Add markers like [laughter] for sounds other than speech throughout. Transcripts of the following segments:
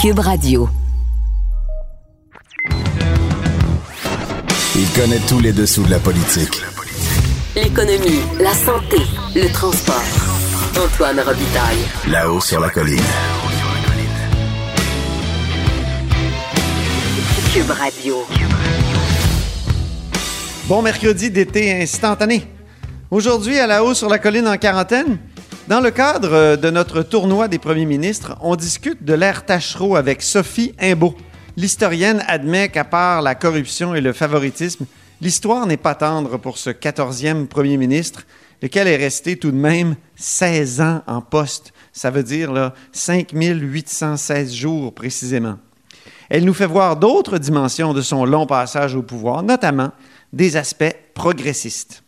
Cube Radio. Il connaît tous les dessous de la politique. L'économie, la santé, le transport. Antoine Robitaille. Là-haut sur la colline. Cube Radio. Bon mercredi d'été instantané. Aujourd'hui, à la haut sur la colline en quarantaine, dans le cadre de notre tournoi des premiers ministres, on discute de l'ère Tachereau avec Sophie Imbeau. L'historienne admet qu'à part la corruption et le favoritisme, l'histoire n'est pas tendre pour ce 14e premier ministre, lequel est resté tout de même 16 ans en poste. Ça veut dire là, 5816 jours précisément. Elle nous fait voir d'autres dimensions de son long passage au pouvoir, notamment des aspects progressistes.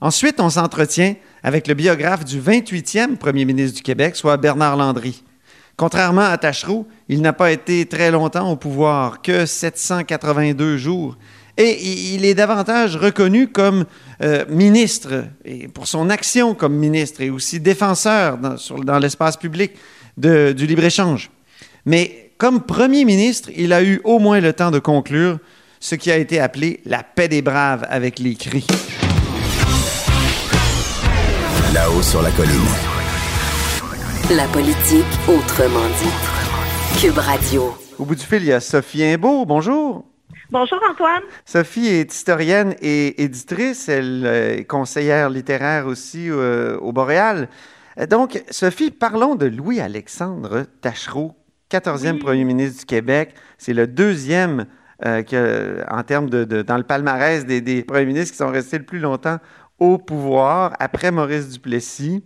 Ensuite, on s'entretient avec le biographe du 28e premier ministre du Québec, soit Bernard Landry. Contrairement à Tachereau, il n'a pas été très longtemps au pouvoir, que 782 jours. Et il est davantage reconnu comme euh, ministre, et pour son action comme ministre, et aussi défenseur dans, l'espace public du libre-échange. Mais comme premier ministre, il a eu au moins le temps de conclure ce qui a été appelé la paix des braves avec les cris. Là-haut sur la colline. La politique autrement dit. Cube Radio. Au bout du fil, il y a Sophie Imbeau. Bonjour. Bonjour Antoine. Sophie est historienne et éditrice. Elle est conseillère littéraire aussi euh, au Boréal. Donc, Sophie, parlons de Louis-Alexandre Tachereau, 14e Oui. premier ministre du Québec. C'est le deuxième euh, que, en termes de, de- dans le palmarès des, des premiers ministres qui sont restés le plus longtemps au pouvoir, après Maurice Duplessis.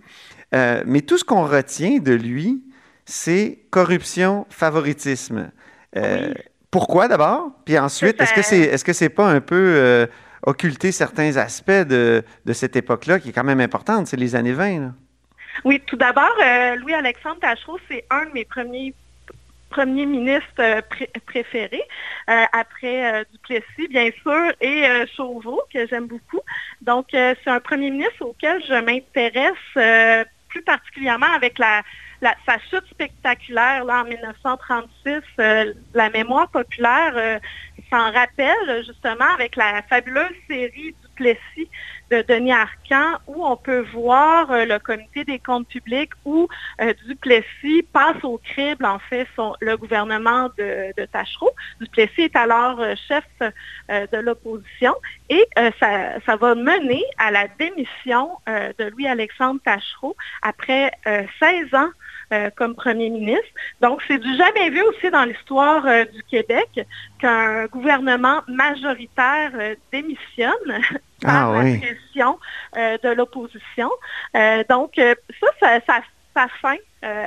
Euh, mais tout ce qu'on retient de lui, c'est corruption, favoritisme. Euh, Oui. Pourquoi d'abord? Puis ensuite, C'est est-ce que c'est est-ce que c'est pas un peu euh, occulter certains aspects de, de cette époque-là qui est quand même importante? C'est les années 20. Là. Oui, tout d'abord, Louis-Alexandre Tachereau, c'est un de mes premiers premiers ministres euh, pré- préférés, euh, après euh, Duplessis, bien sûr, et Chauveau, que j'aime beaucoup. Donc, c'est un premier ministre auquel je m'intéresse plus particulièrement avec la, sa chute spectaculaire là, en 1936. euh, la mémoire populaire s'en rappelle justement avec la fabuleuse série Duplessis de Denis Arcan où on peut voir euh, le comité des comptes publics où euh, Duplessis passe au crible en fait le gouvernement de, Tachereau. Duplessis est alors euh, chef de l'opposition et ça, ça va mener à la démission de Louis-Alexandre Tachereau après euh, 16 ans euh, comme premier ministre. Donc, c'est du jamais vu aussi dans l'histoire euh, du Québec qu'un gouvernement majoritaire euh, démissionne par Ah la oui. pression de l'opposition. Donc, ça, ça, ça, sa fin euh,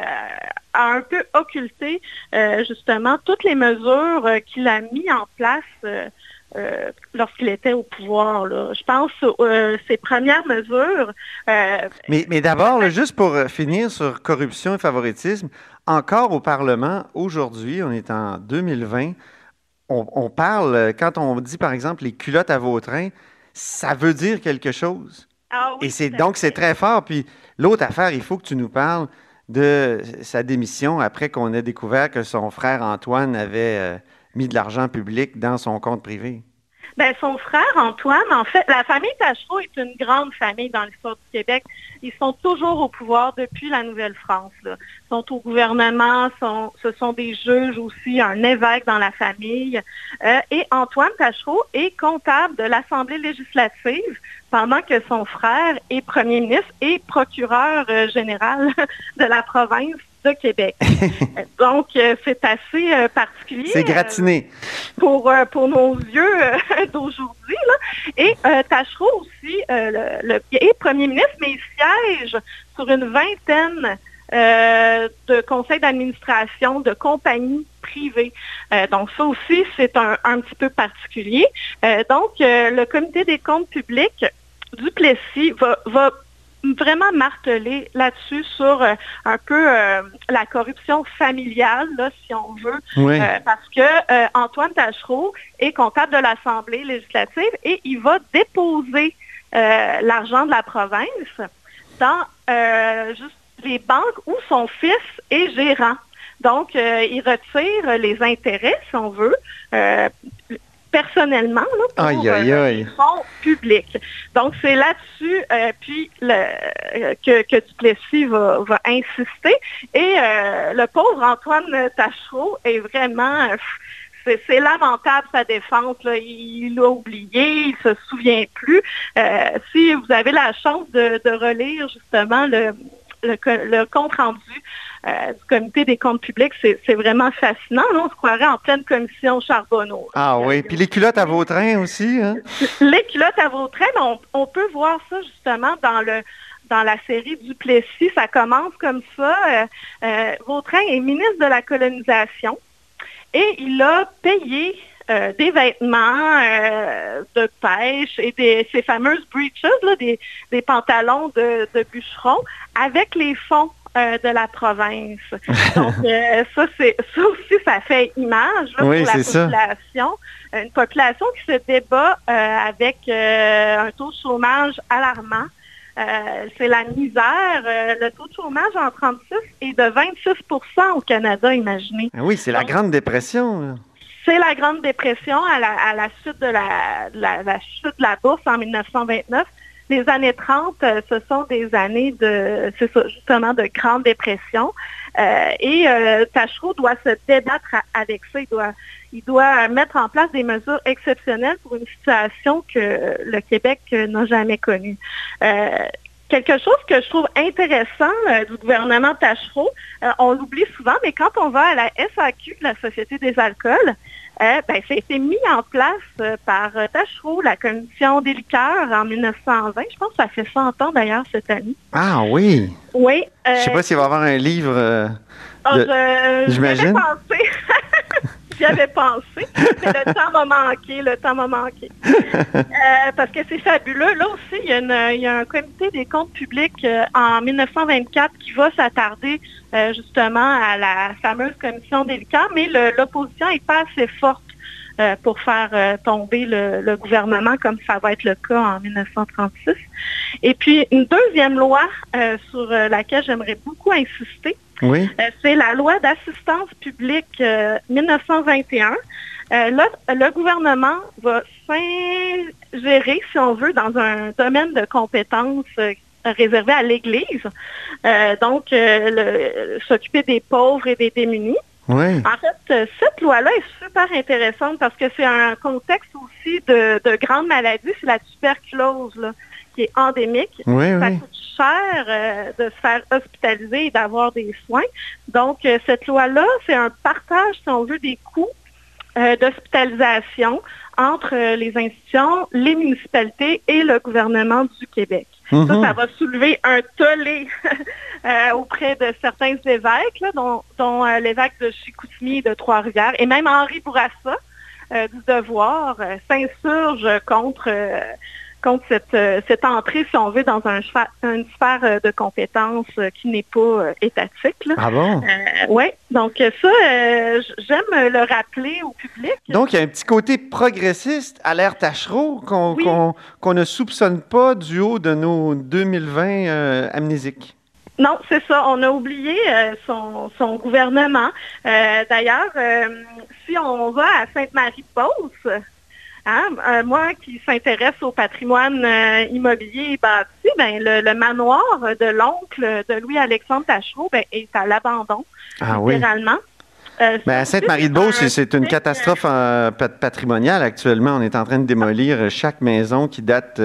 a un peu occulté euh, justement toutes les mesures euh, qu'il a mis en place euh, lorsqu'il était au pouvoir. là. Je pense euh, ses premières mesures. euh, Mais, mais d'abord, juste pour euh, finir sur corruption et favoritisme, encore au Parlement, aujourd'hui, on est en 2020, on, on parle, quand on dit par exemple les culottes à Vautrin, ça veut dire quelque chose. ah oui, Et c'est donc c'est très fort. Puis l'autre affaire, il faut que tu nous parles de sa démission après qu'on ait découvert que son frère Antoine avait mis de l'argent public dans son compte privé? Ben, son frère Antoine, en fait, la famille Tachereau est une grande famille dans l'histoire du Québec. Ils sont toujours au pouvoir depuis la Nouvelle-France. Ils sont au gouvernement, ce sont des juges aussi, un évêque dans la famille. Euh, et Antoine Tachereau est comptable de l'Assemblée législative pendant que son frère est premier ministre et procureur euh, général [laughs] de la province de Québec. [laughs] Donc, euh, c'est assez euh, particulier. C'est gratiné. pour, euh, pour nos yeux [laughs] d'aujourd'hui. Et Tachereau aussi le, le- est premier ministre, mais il siège sur une vingtaine euh, de conseils d'administration de compagnies privées. Euh, donc ça aussi, c'est un, un petit peu particulier. Euh, donc, le comité des comptes publics du Plessis va, va vraiment marteler là-dessus sur euh, un peu euh, la corruption familiale, là, si on veut, Oui. euh, parce que Antoine Tachereau est comptable de l'Assemblée législative et il va déposer l'argent de la province dans juste les banques où son fils est gérant. Donc, il retire les intérêts, si on veut, personnellement, là, pour Aïe, aïe, aïe. fonds publics. Donc, c'est là-dessus euh, puis le, euh, que, que Duplessis va, va insister. Et euh, le pauvre Antoine Tachereau est vraiment... c'est lamentable sa défense. là. Il l'a oublié, il se souvient plus. Si vous avez la chance de, de relire justement le, le, co- le compte rendu euh, du comité des comptes publics, c'est vraiment fascinant. Là, on se croirait en pleine commission Charbonneau. Ah oui, puis les culottes à Vautrin aussi, hein? Les culottes à Vautrin, on peut voir ça justement dans le dans la série Duplessis. Ça commence comme ça. Euh, euh, Vautrin est ministre de la colonisation et il a payé euh, des vêtements euh, de pêche et des, ces fameuses breeches, là, des, des pantalons de, de bûcheron, avec les fonds euh, de la province. [laughs] Donc, euh, ça, c'est ça aussi, ça fait image là, Oui, pour la ça. population. Une population qui se débat euh, avec un taux de chômage alarmant. C'est la misère. Le taux de chômage en 36 est de 26% au Canada, imaginez. Ah oui, c'est la Grande Dépression. là. C'est la Grande Dépression à la, de la, chute de la bourse en 1929. Les années 30, euh, ce sont des années de, c'est justement, de Grande Dépression. Euh, et euh, Tachereau doit se débattre avec ça. Il doit, il doit mettre en place des mesures exceptionnelles pour une situation que le Québec n'a jamais connue. Quelque chose que je trouve intéressant euh, du gouvernement Tachereau, euh, on l'oublie souvent, mais quand on va à la SAQ, la Société des alcools, euh, ben, ça a été mis en place par Tachereau, la commission des liqueurs en 1920. Je pense que ça fait 100 ans d'ailleurs cette année. Ah oui. Oui. Je sais pas s'il va y avoir un livre. ah, de- j'imagine. [laughs] J'y avais pensé. Mais le temps m'a manqué. Le temps m'a manqué. Euh, parce que c'est fabuleux. Là aussi, il y, a un comité des comptes publics euh, en 1924 qui va s'attarder euh, justement à la fameuse commission liqueurs, mais l'opposition n'est pas assez forte pour faire tomber le, gouvernement comme ça va être le cas en 1936. Et puis, une deuxième loi sur laquelle j'aimerais beaucoup insister, Oui. euh, c'est la loi d'assistance publique euh, 1921. Euh, là, le gouvernement va s'ingérer, si on veut, dans un domaine de compétences euh, réservé à l'Église. Euh, donc, euh, s'occuper des pauvres et des démunis. Oui. En fait, euh, cette loi-là est super intéressante parce que c'est un contexte aussi de, de grandes maladies. C'est la tuberculose là, qui est endémique. Oui, Ça oui. coûte cher euh, de se faire hospitaliser et d'avoir des soins. Donc, euh, cette loi-là, c'est un partage, si on veut, des coûts euh, d'hospitalisation entre les institutions, les municipalités et le gouvernement du Québec. Ça, Mhm. ça va soulever un tollé [laughs] auprès de certains évêques, là, dont, dont, l'évêque de Chicoutimi et de Trois-Rivières, et même Henri Bourassa euh, du Devoir euh, s'insurge contre, euh, contre cette, euh, cette entrée, si on veut, dans un une sphère euh, de compétences euh, qui n'est pas étatique. là. Ah bon? oui, donc ça, euh, j'aime le rappeler au public. Donc, il y a un petit côté progressiste à l'ère Tachereau qu'on Oui. ne soupçonne pas du haut de nos 2020 euh, amnésiques. Non, c'est ça. On a oublié euh, son, son gouvernement. Euh, D'ailleurs, euh, si on va à Sainte-Marie-de-Beauce, hein, euh, moi qui s'intéresse au patrimoine euh, immobilier et bâti, ben, le, le manoir de l'oncle de Louis-Alexandre Tachereau ben, est à l'abandon, Ah oui. littéralement. Euh, Ben, à Sainte-Marie-de-Beauce, c'est c'est- une un- catastrophe euh, pat- patrimoniale actuellement. On est en train de démolir chaque maison qui date,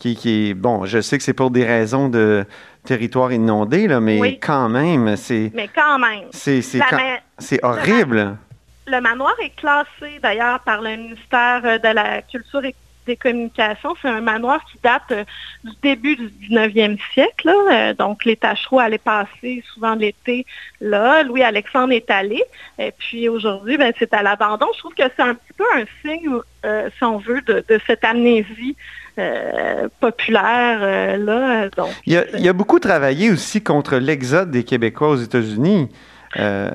qui, qui est, bon, je sais que c'est pour des raisons de territoire inondé, là, mais Oui. quand même, c'est, Mais quand même. quand- c'est horrible. Le manoir est classé d'ailleurs par le ministère euh, de la Culture et des Communications. C'est un manoir qui date euh, du début du 19e siècle. Euh, donc, les Tachereaux allaient passer souvent l'été là. Louis-Alexandre est allé. Et puis aujourd'hui, ben, c'est à l'abandon. Je trouve que c'est un petit peu un signe, si on veut, de, cette amnésie populaire là. Il a, il a beaucoup travaillé aussi contre l'exode des Québécois aux États-Unis, euh,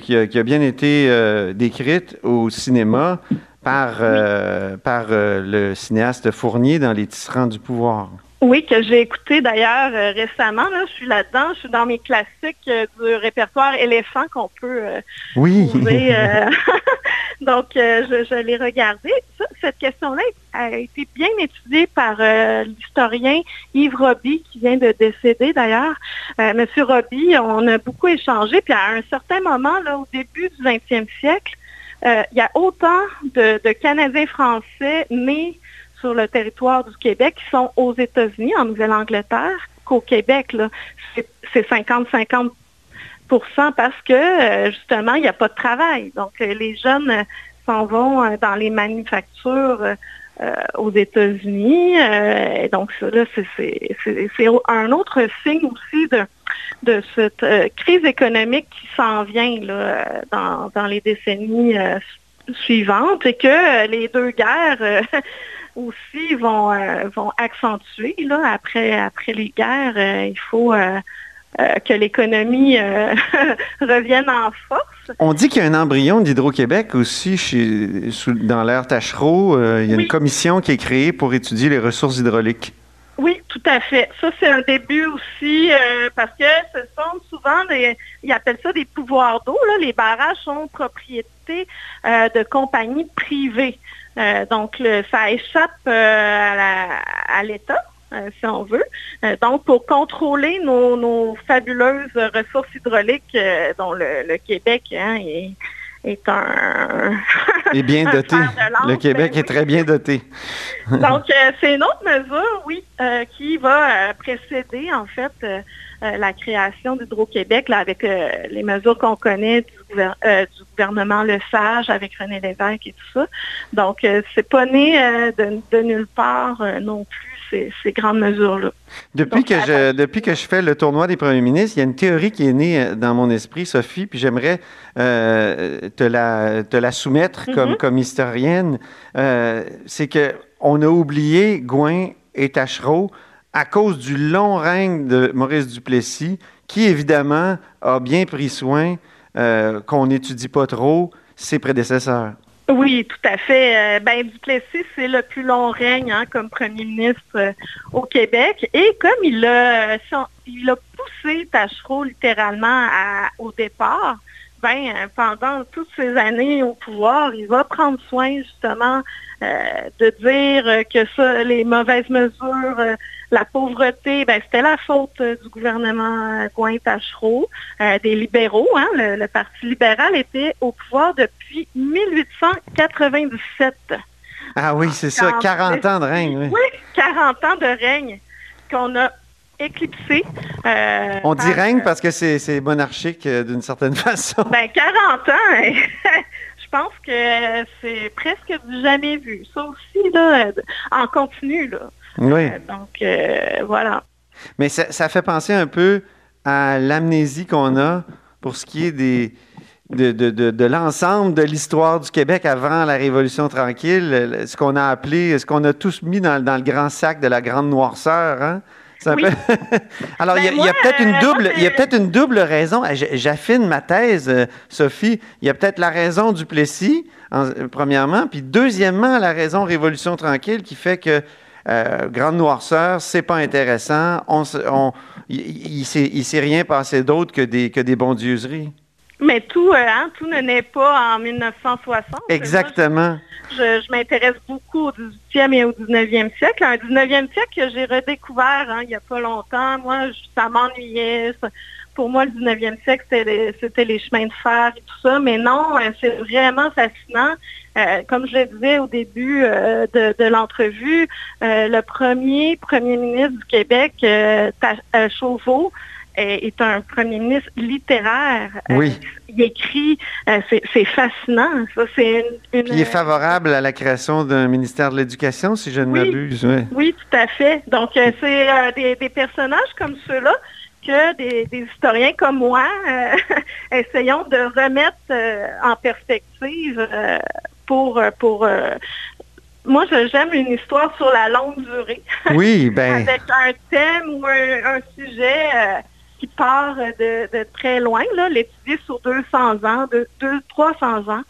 qui, a, bien été euh, décrite au cinéma par, euh, par le cinéaste Fournier dans Les Tisserands du pouvoir. Oui, que j'ai écouté d'ailleurs euh, récemment. Là, je suis là-dedans. Je suis dans mes classiques euh, du répertoire éléphant qu'on peut euh, Oui. trouver. euh, [laughs] [laughs] Donc, je, je l'ai regardé. Ça, cette question-là a été bien étudiée par l'historien Yves Roby, qui vient de décéder d'ailleurs. Monsieur Roby, on a beaucoup échangé. Puis à un certain moment, là, au début du 20e siècle, il y a autant de, de Canadiens français nés sur le territoire du Québec qui sont aux États-Unis, en Nouvelle-Angleterre, qu'au Québec. C'est c'est 50-50% parce que euh, justement, il n'y a pas de travail. Donc, euh, les jeunes euh, s'en vont dans les manufactures aux États-Unis. donc, là, c'est- un autre signe aussi de, de cette crise économique qui s'en vient là, dans, dans les décennies suivantes et que les deux guerres [laughs] aussi vont, euh, vont accentuer. Là, après, après les guerres, euh, il faut euh, que l'économie [laughs] revienne en force. On dit qu'il y a un embryon d'Hydro-Québec aussi chez, sous- dans l'ère Tachereau. Il y a Oui. une commission qui est créée pour étudier les ressources hydrauliques. Oui, tout à fait. Ça, c'est un début aussi euh, parce que ce sont souvent des, ils appellent ça des pouvoirs d'eau. Les barrages sont propriété euh, de compagnies privées. Euh, donc, ça échappe à l'État. si on veut. Donc, pour contrôler nos, fabuleuses ressources hydrauliques euh, dont le, le Québec hein, est, est un... [laughs] Et bien doté. lance, Le Québec ben est très bien doté. [laughs] Donc, euh, c'est une autre mesure, oui, euh, qui va euh, précéder, en fait, la création d'Hydro-Québec, avec les mesures qu'on connaît du, gouver- du gouvernement Lesage, avec René Lévesque et tout ça. Donc, c'est pas né de, de nulle part non plus, ces, ces grandes mesures-là. Depuis Donc, que, je, depuis que je fais le tournoi des premiers ministres, il y a une théorie qui est née euh, dans mon esprit, Sophie, puis j'aimerais euh, te, la, te la soumettre comme, Mhm. comme historienne. Euh, c'est que on a oublié Gouin et Tachereau à cause du long règne de Maurice Duplessis, qui évidemment a bien pris soin euh, qu'on n'étudie pas trop ses prédécesseurs. Oui, tout à fait. Euh, ben, Duplessis, c'est le plus long règne hein, comme premier ministre euh, au Québec. Et comme il a, euh, il a poussé Tachereau littéralement au départ, ben, pendant toutes ces années au pouvoir, il va prendre soin justement euh, de dire que ça, les mauvaises mesures, euh, la pauvreté, ben, c'était la faute du gouvernement Gouin-Tachereau, euh, des libéraux. Hein, le, le Parti libéral était au pouvoir depuis 1897. Ah oui, c'est ça, Quand- 40 ans de règne. oui. Oui, 40 ans de règne qu'on a éclipsé. euh, On dit règne parce que c'est monarchique euh, d'une certaine [laughs] façon. Ben, 40 ans, [laughs] je pense que c'est presque du jamais vu. Ça aussi, là, en continu, là. Oui. Euh, Donc, euh, voilà. Mais ça, ça fait penser un peu à l'amnésie qu'on a pour ce qui est des, de, de- de- de l'ensemble de l'histoire du Québec avant la Révolution tranquille, le- ce qu'on a appelé, ce qu'on a tous mis dans, dans le grand sac de la grande noirceur. Hein? Oui. peu- [laughs] Alors, il y a, Ben, y peut-être une double, moi, il y a c'est- peut-être une double raison. Ah, J'affine ma thèse, euh, Sophie. Il y a peut-être la raison du Plessis, en- euh, premièrement, puis deuxièmement, la raison Révolution tranquille qui fait que euh, grande noirceur, c'est pas intéressant. On, on- il, il, s'est- il s'est rien passé d'autre que des, que des bondieuseries. Mais tout, euh, hein, tout ne naît pas en 1960. Moi, Exactement. Je, je m'intéresse beaucoup au 18e et au 19e siècle. Un 19e siècle que j'ai redécouvert hein, il n'y a pas longtemps. Moi, je- ça m'ennuyait. Pour moi, le 19e siècle, c'était les, chemins de fer et tout ça. Mais non, euh, c'est vraiment fascinant. Euh, comme je le disais au début euh, de, de l'entrevue, le premier premier ministre du Québec, Chauveau, est, un premier ministre littéraire. Euh, Oui. il écrit, euh, c'est fascinant. Ça, c'est une, une- Puis il est favorable à la création d'un ministère de l'Éducation, si je ne Oui. m'abuse. ouais. Oui, tout à fait. Donc, euh, c'est euh, des, des personnages comme ceux-là que des, des historiens comme moi euh, [laughs] essayons de remettre euh, en perspective euh, pour... euh, pour euh, moi, j'aime une histoire sur la longue durée, Oui, [laughs] ben, avec un thème ou un, un sujet euh, qui part de, très loin, l'étudier sur 200 ans, de, 300 ans,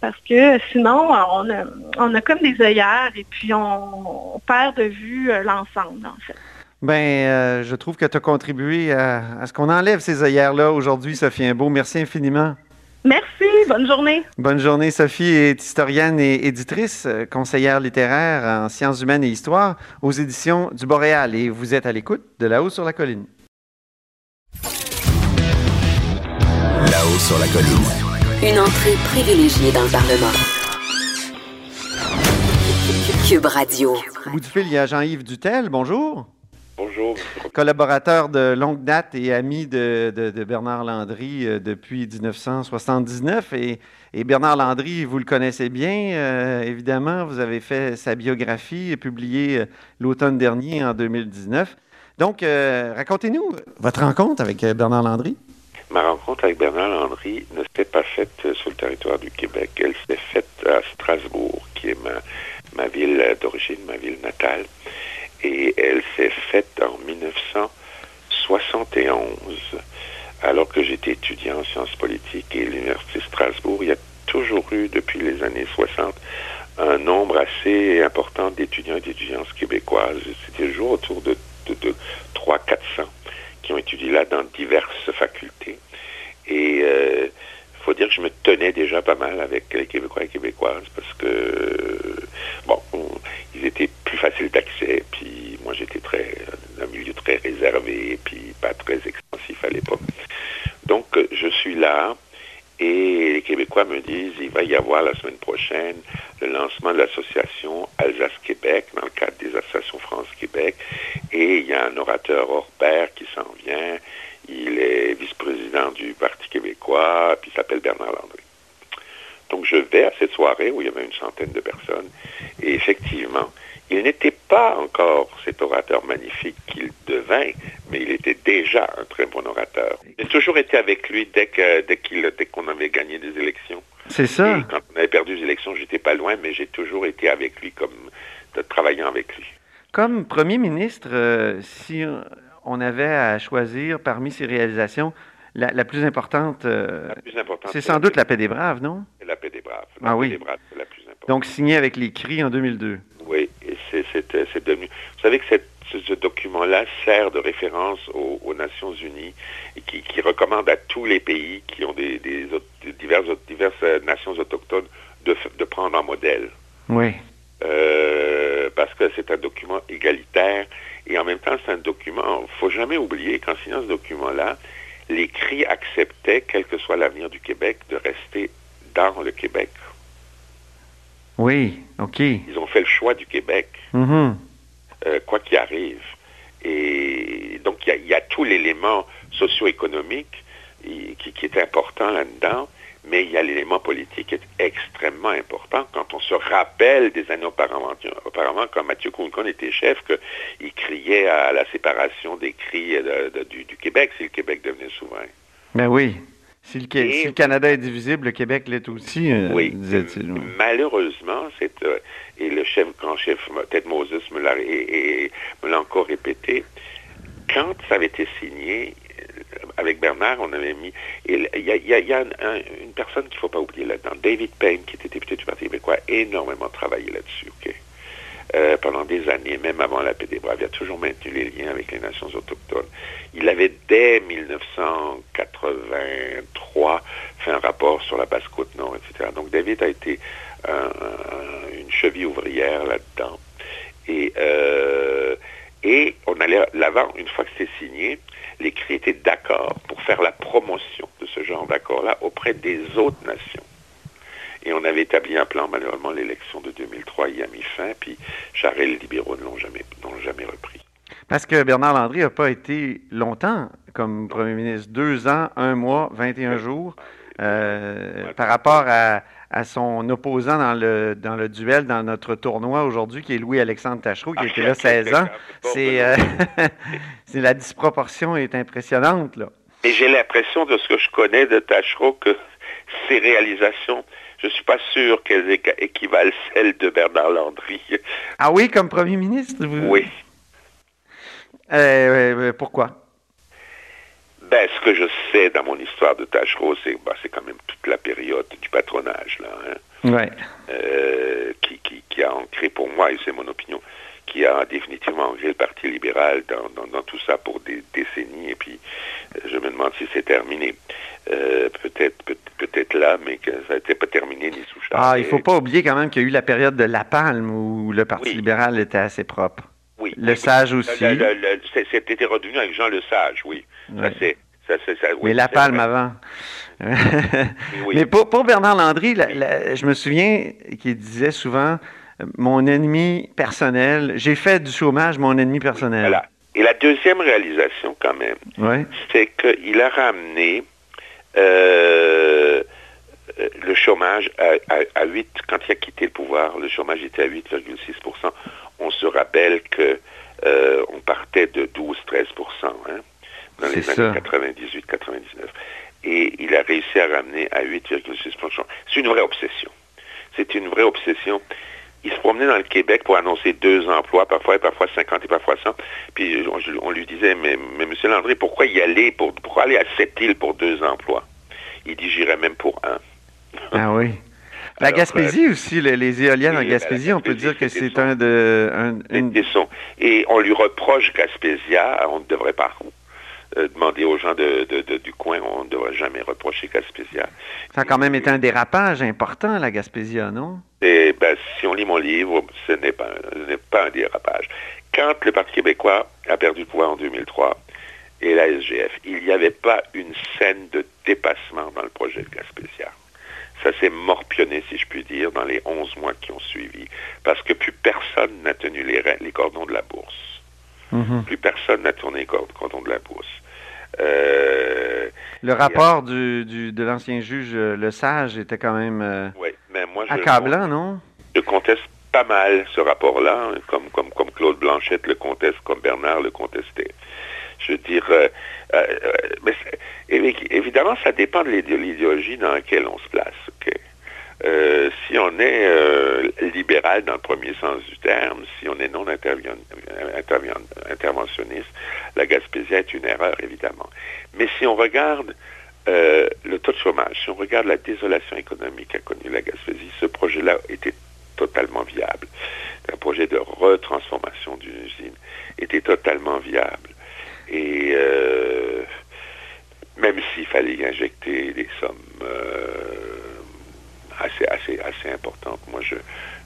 parce que sinon, on a, on a comme des œillères et puis on, perd de vue l'ensemble, en fait. Ben, je trouve que tu as contribué à, à ce qu'on enlève ces œillères-là aujourd'hui, Sophie Imbeau. Merci infiniment. Merci, bonne journée. Bonne journée. Sophie est historienne et éditrice, euh, conseillère littéraire en sciences humaines et histoire aux éditions du Boréal. Et vous êtes à l'écoute de là-haut sur la colline. Là-haut sur la colline. Une entrée privilégiée dans le Parlement. Cube Radio. Au bout du fil, il y a Jean-Yves Dutel. Bonjour. Bonjour. Collaborateur de longue date et ami de, Bernard Landry euh, depuis 1979. Et, Bernard Landry, vous le connaissez bien, euh, évidemment. Vous avez fait sa biographie, publiée euh, l'automne dernier, en 2019. Donc, racontez-nous votre rencontre avec Bernard Landry. Ma rencontre avec Bernard Landry ne s'est pas faite sur le territoire du Québec. Elle s'est faite à Strasbourg, qui est ma, ville d'origine, ma ville natale et elle s'est faite en 1971, alors que j'étais étudiant en sciences politiques et l'Université Strasbourg. Il y a toujours eu, depuis les années 60, un nombre assez important d'étudiants et d'étudiantes québécoises. C'était toujours autour de, de, de 300-400 qui ont étudié là dans diverses facultés. Et euh, il faut dire que je me tenais déjà pas mal avec les Québécois et Québécoises parce que, bon, ils étaient plus faciles d'accès, puis moi j'étais très, un milieu très réservé, puis pas très expansif à l'époque. Donc je suis là, et les Québécois me disent, il va y avoir la semaine prochaine le lancement de l'association Alsace-Québec dans le cadre des associations France-Québec. Et il y a un orateur hors pair qui s'en vient. Il est vice-président du Parti québécois, puis il s'appelle Bernard Landry. Donc je vais à cette soirée où il y avait une centaine de personnes. Et effectivement, il n'était pas encore cet orateur magnifique qu'il devint, mais il était déjà un très bon orateur. J'ai toujours été avec lui dès que dès qu'il dès qu'on avait gagné des élections. C'est ça. Et quand on avait perdu des élections, j'étais pas loin, mais j'ai toujours été avec lui comme travaillant avec lui. Comme premier ministre, euh, si on avait à choisir parmi ses réalisations, la, plus importante, euh, c'est sans doute la paix des braves, non? La paix des braves. La ah paix oui. Des braves, la plus importante. Donc signé avec les cris en 2002. Oui, et c'est devenu. Vous savez que ce, document-là sert de référence aux, Nations Unies et qui, recommande à tous les pays qui ont des, diverses, diverses, nations autochtones de, de prendre un modèle. Oui. Euh, parce que c'est un document égalitaire et en même temps c'est un document. Il faut jamais oublier qu'en signant ce document-là, les cris acceptaient, quel que soit l'avenir du Québec, de rester dans le Québec. Oui, OK. Ils ont fait le choix du Québec, mm-hmm. Euh, quoi qu'il arrive. Et donc, il y, a tout l'élément socio-économique qui, qui, est important là-dedans, mais il y a l'élément politique qui est extrêmement important. Quand on se rappelle des années auparavant, quand Mathieu Coulcon était chef, qu'il criait à la séparation des cris du, du, Québec si le Québec devenait souverain. Ben oui. Si le, Canada est divisible, le Québec l'est aussi, euh, oui. disait-il. Malheureusement, c'est, euh, et le chef, grand chef Ted Moses me l'a, et, me l'a encore répété, quand ça avait été signé, euh, avec Bernard, on avait mis. Il y a, une personne qu'il ne faut pas oublier là-dedans, David Payne, qui était député du Parti québécois, a énormément travaillé là-dessus. OK? Euh, pendant des années, même avant la paix des Braves. Il a toujours maintenu les liens avec les nations autochtones. Il avait, dès 1983, fait un rapport sur la Basse-Côte-Nord, etc. Donc David a été une cheville ouvrière là-dedans. Et, euh, et on allait l'avant, une fois que c'était signé, les CRI étaient d'accord pour faire la promotion de ce genre d'accord-là auprès des autres nations. Et on avait établi un plan, malheureusement, l'élection de 2003 y a mis fin, puis Charest et les libéraux ne l'ont jamais, jamais repris. Parce que Bernard Landry n'a pas été longtemps comme premier ministre. Deux ans, un mois, 21 jours. Euh, par rapport à, son opposant dans le, dans le duel dans notre tournoi aujourd'hui, qui est Louis-Alexandre Tachereau, qui était là 16 ans. [laughs] Euh, [laughs] c'est la disproportion est impressionnante. Là. Et j'ai l'impression de ce que je connais de Tachereau que ses réalisations je ne suis pas sûr qu'elles équivalent celles de Bernard Landry. Ah oui, comme Premier ministre Oui. Euh, pourquoi? Ben, ce que je sais dans mon histoire de Tachereau, c'est c'est quand même toute la période du patronage, là, hein, Ouais. euh, qui, qui, qui a ancré pour moi, et c'est mon opinion, qui a définitivement ancré le Parti libéral dans, dans, dans tout ça pour des décennies, et puis euh, je me demande si c'est terminé. Euh, peut-être peut, peut-être là, mais que ça n'était pas terminé ni sous Charest. Ah, il faut pas oublier quand même qu'il y a eu la période de La Palme où le Parti Oui. libéral était assez propre. Oui, Le oui, Sage oui. aussi. Le- le- le- C'était redevenu avec Jean Lesage, oui. Ça, ça, ça, oui, Mais La Palme vrai. avant. [laughs] Mais pour, pour Bernard Landry, la- la- je me souviens qu'il disait souvent mon ennemi personnel. J'ai fait du chômage mon ennemi personnel. Voilà. Et la deuxième réalisation, quand même, c'est qu'il a ramené euh, le chômage à, à- à 8, quand il a quitté le pouvoir, le chômage était à 8,6% On se rappelle que euh, on partait de 12-13% hein, dans les ça. années 98-99. Et il a réussi à ramener à 8,6% C'est une vraie obsession. C'est une vraie obsession. Il se promenait dans le Québec pour annoncer deux emplois, parfois, et parfois 50 et parfois 100. Puis on, lui disait, mais, mais M. Landry, pourquoi y aller pour, pourquoi aller à cette île pour deux emplois? Il dit, j'irai même pour un. [laughs] Ah oui. La Alors, Gaspésie aussi, le- les éoliennes en Gaspésie, on peut dire que c'est un de. un- une- Des sons. Et on lui reproche Gaspésia, on ne devrait pas euh, demander aux gens de, de- de- du coin, on ne devrait jamais reprocher Gaspésia. ça a quand même été un dérapage important, la Gaspésia, non? Et ben, si on lit mon livre, ce n'est pas, ce pas un dérapage. Quand le Parti québécois a perdu le pouvoir en 2003 et la SGF, il n'y avait pas une scène de dépassement dans le projet de Gaspésia. Ça s'est morpionné, si je puis dire, dans les 11 mois qui ont suivi, parce que plus personne n'a tenu les, les cordons de la bourse. Mhm. Plus personne n'a tourné les cord- cordons de la bourse. Euh, Le rapport du, du- de l'ancien juge euh, Le Sage était quand même euh, ouais, mais moi, je, accablant, non? je conteste pas mal ce rapport-là, comme, comme, comme Claude Blanchette le conteste, comme Bernard le contestait. Je veux dire, euh, euh, euh, mais évidemment, ça dépend de l'idé- l'idéologie dans laquelle on se place. Euh, si on est euh, libéral dans le premier sens du terme, si on est non interventionniste, la Gaspésie est une erreur, évidemment. Mais si on regarde euh, le taux de chômage, si on regarde la désolation économique qu'a connue la Gaspésie, ce projet-là était totalement viable. Un projet de retransformation d'une usine était totalement viable. Et même s'il fallait y injecter des sommes assez, assez, assez importantes, moi je...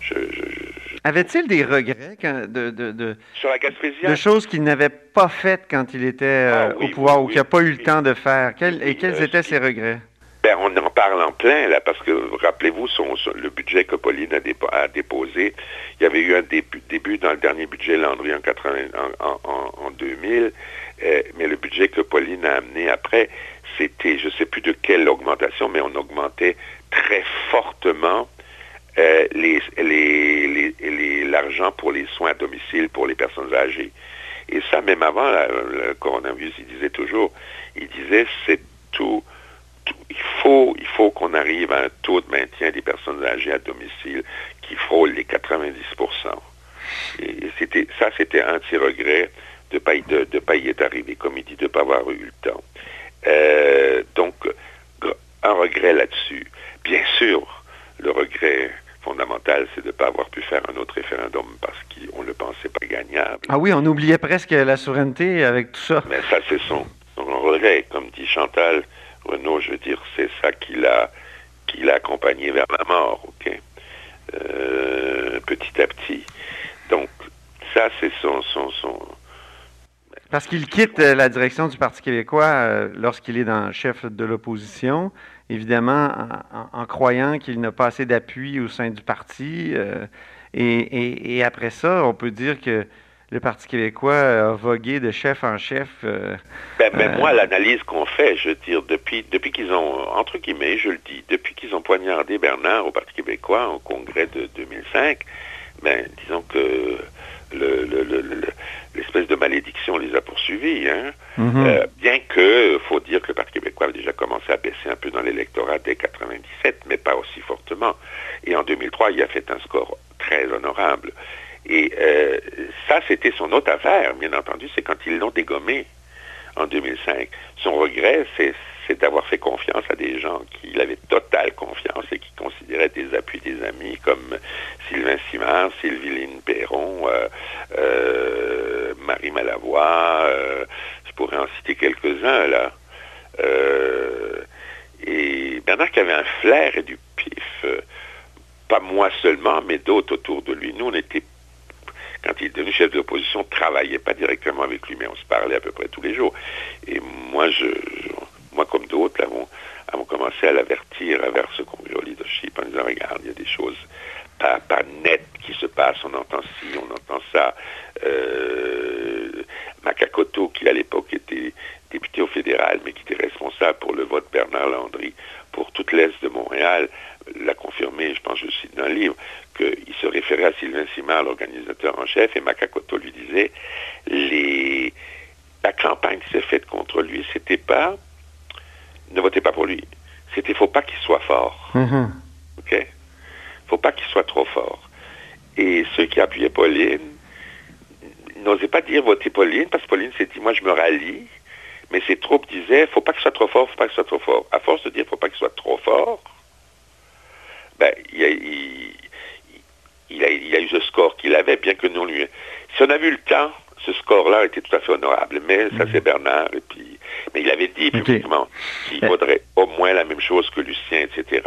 je, je- je- Avait-il des regrets quand- de, de, de, Sur la Gaspésie, de choses qu'il n'avait pas faites quand il était euh, Ah, oui, au pouvoir oui, ou qu'il n'a oui, pas eu le temps de faire? Et quels euh, étaient ses regrets? Ben, on en parle en plein, là, parce que, rappelez-vous, son, son- le budget que Pauline a, dépo- a déposé, il y avait eu un début, début dans le dernier budget Landry en, 80 en, en- en- en 2000, euh, mais le budget que Pauline a amené après, c'était, je ne sais plus de quelle augmentation, mais on augmentait très fortement euh, les, les- l'argent pour les soins à domicile pour les personnes âgées. Et ça, même avant le coronavirus, il disait toujours, il disait, c'est tout, il faut, il faut qu'on arrive à un taux de maintien des personnes âgées à domicile qui frôle les 90 Et, c'était, ça, c'était un de ses regrets de pas y, de, pas y être arrivé, comme il dit, de ne pas avoir eu le temps. Euh, un regret là-dessus. Bien sûr, le regret fondamental, c'est de ne pas avoir pu faire un autre référendum parce qu'on ne le pensait pas gagnable. Ah oui, on oubliait presque la souveraineté avec tout ça. Mais ça, c'est son, son regret. Comme dit Chantal Renaud, je veux dire, c'est ça qui l'a, qui l'a accompagné vers la mort, ok? Euh, petit à petit. Donc, ça, c'est son, son, son... Parce qu'il quitte la direction du Parti québécois euh, lorsqu'il est dans chef de l'opposition, évidemment en, croyant qu'il n'a pas assez d'appui au sein du parti. euh, et, et- et après ça, on peut dire que le Parti québécois a vogué de chef en chef. euh, Ben, ben, Euh, moi, l'analyse qu'on fait, je veux dire, depuis, depuis qu'ils ont, entre guillemets, je le dis, depuis qu'ils ont poignardé Bernard au Parti québécois au congrès de 2005, ben, disons que le- le- le- le- l'espèce de malédiction les a poursuivis. Hein? mhm. Euh, bien que, faut dire que le Parti québécois avait déjà commencé à baisser un peu dans l'électorat dès 97, mais pas aussi fortement. Et en 2003, il a fait un score très honorable. Et euh, ça, c'était son autre affaire, bien entendu, c'est quand ils l'ont dégommé en 2005. Son regret, c'est c'est d'avoir fait confiance à des gens qui avait totale confiance et qui considéraient des appuis des amis comme Sylvain Simard, Sylvie Perron, euh, euh, Marie Malavoie, euh, je pourrais en citer quelques-uns là. et Bernard qui avait un flair et du pif, pas moi seulement, mais d'autres autour de lui. Nous, on était quand il est devenu chef de l'opposition, on travaillait pas directement avec lui, mais on se parlait à peu près tous les jours. Et moi, je, moi comme d'autres, avons, avons commencé à l'avertir vers ce congrès au leadership en disant, regarde, il y a des choses pas, pas nettes qui se passent, on entend ci, on entend ça. Euh, Macacoto, qui à l'époque était député au fédéral, mais qui était responsable pour le vote Bernard Landry pour toute l'Est de Montréal, l'a confirmé, je pense je cite dans le livre, qu'il se référait à Sylvain Simard, l'organisateur en chef, et Macacoto lui disait, les, la campagne qui s'est faite contre lui, c'était pas ne votez pas pour lui. C'était faut pas qu'il soit fort. Mm-hmm. OK? Faut pas qu'il soit trop fort. Et ceux qui appuyaient Pauline n'osaient pas dire votez Pauline parce que Pauline s'est dit moi je me rallie. Mais ces troupes disaient faut pas qu'il soit trop fort, faut pas qu'il soit trop fort. À force de dire faut pas qu'il soit trop fort, ben, il, a, il, a, il a eu ce score qu'il avait, bien que nous lui. Si on a vu le temps, ce score-là était tout à fait honorable. Mais ça, c'est Bernard. Et puis, mais il avait dit publiquement qu'il faudrait au moins la même chose que Lucien, etc.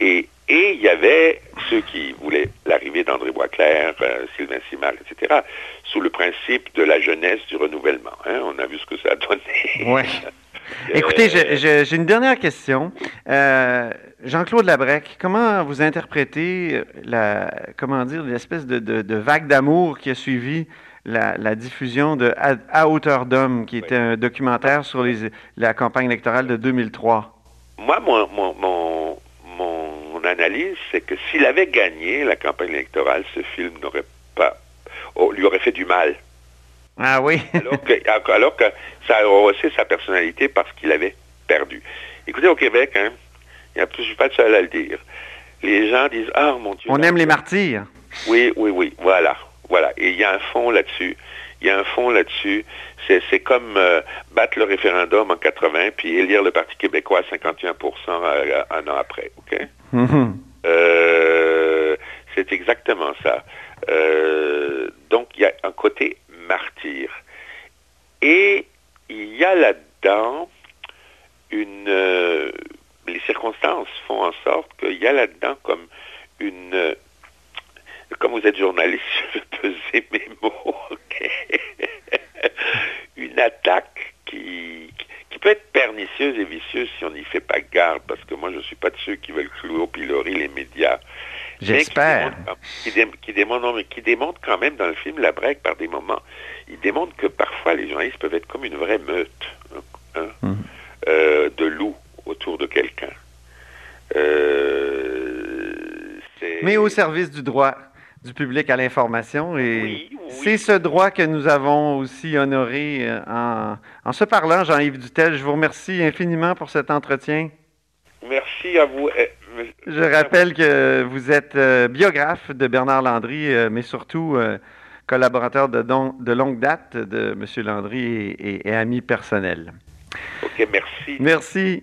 Et, et il y avait ceux qui voulaient l'arrivée d'André Boisclair, euh, Sylvain Simard, etc., sous le principe de la jeunesse du renouvellement. Hein. On a vu ce que ça a donné. Ouais. [laughs] Écoutez, j'ai une dernière question. Euh, Jean-Claude Labrec, comment vous interprétez la, comment dire, l'espèce de, de vague d'amour qui a suivi la, diffusion de À, hauteur d'homme, qui était un documentaire sur les, la campagne électorale de 2003. Moi, mon, mon, mon, analyse, c'est que s'il avait gagné la campagne électorale, ce film n'aurait pas, oh, lui aurait fait du mal. Ah oui. alors, que, ça a rehaussé sa personnalité parce qu'il avait perdu. Écoutez, au Québec, hein, je ne suis pas le seul à le dire. Les gens disent Ah, mon Dieu. On aime les martyrs. Oui, oui, oui, voilà. Voilà. Et il y a un fond là-dessus. Il y a un fond là-dessus. C'est comme euh, battre le référendum en 80 puis élire le Parti québécois à 51% euh, un an après. OK? Euh, c'est exactement ça. donc, il y a un côté martyr. Et il y a là-dedans une... les circonstances font en sorte qu'il y a là-dedans comme une comme vous êtes journaliste, [laughs] je vais peser mes mots. [laughs] Une attaque qui, qui peut être pernicieuse et vicieuse si on n'y fait pas garde, parce que moi, je ne suis pas de ceux qui veulent clouer au pilori les médias. J'espère. Qui, qui, démontre, qui démontre quand même dans le film La Break par des moments, il démontre que parfois les journalistes peuvent être comme une vraie meute hein, hein, hum. euh, de loups autour de quelqu'un. Euh, Mais au service du droit du public à l'information. Et c'est ce droit que nous avons aussi honoré euh, en, en se parlant, Jean-Yves Dutel. Je vous remercie infiniment pour cet entretien. Merci à vous. Eh, Je rappelle que vous êtes euh, biographe de Bernard Landry, euh, mais surtout collaborateur de, de, longue date de M. Landry et, et ami personnel. OK, merci. Merci.